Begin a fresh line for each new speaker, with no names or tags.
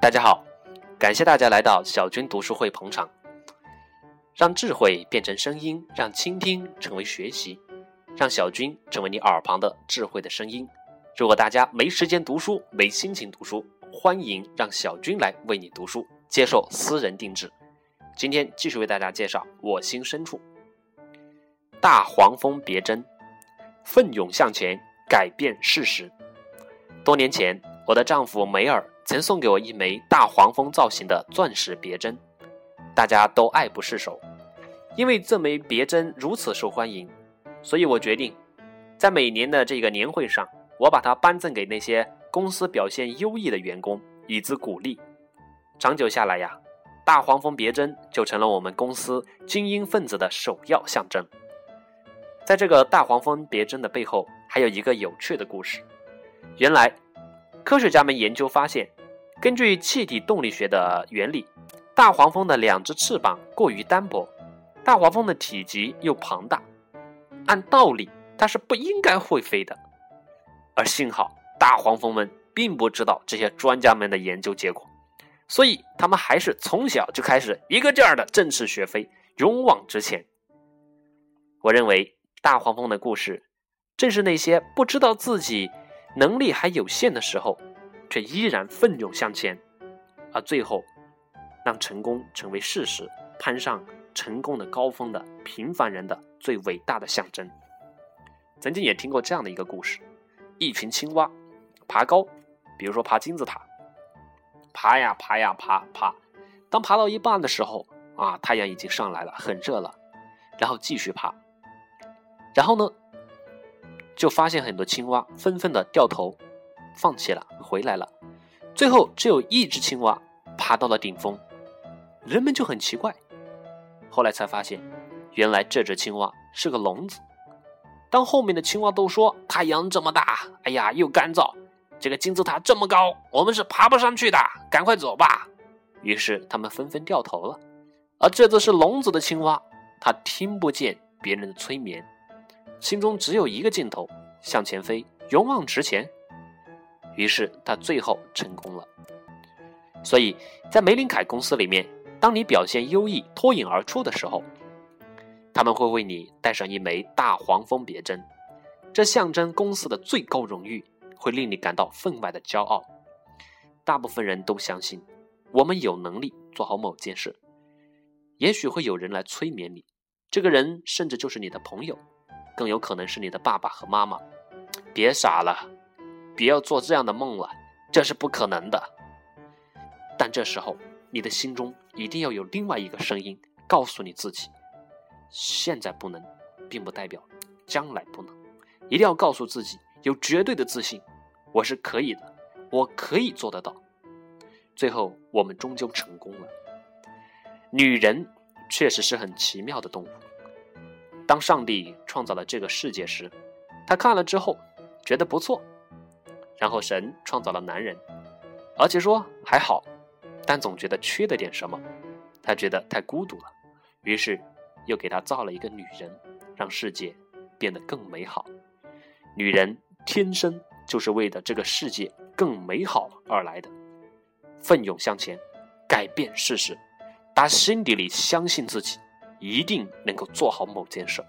大家好，感谢大家来到小军读书会捧场，让智慧变成声音，让倾听成为学习，让小军成为你耳旁的智慧的声音。如果大家没时间读书，没心情读书，欢迎让小军来为你读书，接受私人定制。今天继续为大家介绍我心深处，大黄蜂别针，奋勇向前，改变事实。多年前，我的丈夫梅尔曾送给我一枚大黄蜂造型的钻石别针，大家都爱不释手。因为这枚别针如此受欢迎，所以我决定，在每年的这个年会上，我把它颁赠给那些公司表现优异的员工，以资鼓励。长久下来呀，大黄蜂别针就成了我们公司精英分子的首要象征。在这个大黄蜂别针的背后，还有一个有趣的故事。原来，科学家们研究发现，根据气体动力学的原理，大黄蜂的两只翅膀过于单薄，大黄蜂的体积又庞大，按道理它是不应该会飞的。而幸好，大黄蜂们并不知道这些专家们的研究结果，所以他们还是从小就开始一个劲儿的振翅学飞，勇往直前。我认为，大黄蜂的故事，正是那些不知道自己。能力还有限的时候，却依然奋勇向前，而最后让成功成为事实，攀上成功的高峰的平凡人的最伟大的象征。曾经也听过这样的一个故事：一群青蛙爬高，比如说爬金字塔，爬呀爬呀爬爬，当爬到一半的时候啊，太阳已经上来了，很热了，然后继续爬，然后呢？就发现很多青蛙纷纷的掉头，放弃了，回来了。最后只有一只青蛙爬到了顶峰，人们就很奇怪。后来才发现，原来这只青蛙是个聋子。当后面的青蛙都说太阳这么大，哎呀又干燥，这个金字塔这么高，我们是爬不上去的，赶快走吧。于是他们纷纷掉头了。而这只是聋子的青蛙，它听不见别人的催眠。心中只有一个镜头：向前飞，勇往直前。于是他最后成功了。所以在梅林凯公司里面，当你表现优异、脱颖而出的时候，他们会为你带上一枚大黄蜂别针，这象征公司的最高荣誉，会令你感到分外的骄傲。大部分人都相信，我们有能力做好某件事。也许会有人来催眠你，这个人甚至就是你的朋友。更有可能是你的爸爸和妈妈，别傻了，不要做这样的梦了，这是不可能的。但这时候，你的心中一定要有另外一个声音，告诉你自己：现在不能，并不代表将来不能。一定要告诉自己，有绝对的自信，我是可以的，我可以做得到。最后，我们终究成功了。女人确实是很奇妙的动物。当上帝创造了这个世界时，他看了之后觉得不错，然后神创造了男人，而且说还好，但总觉得缺了点什么，他觉得太孤独了，于是又给他造了一个女人，让世界变得更美好。女人天生就是为了这个世界更美好而来的，奋勇向前，改变事实，打心底里相信自己。一定能够做好某件事。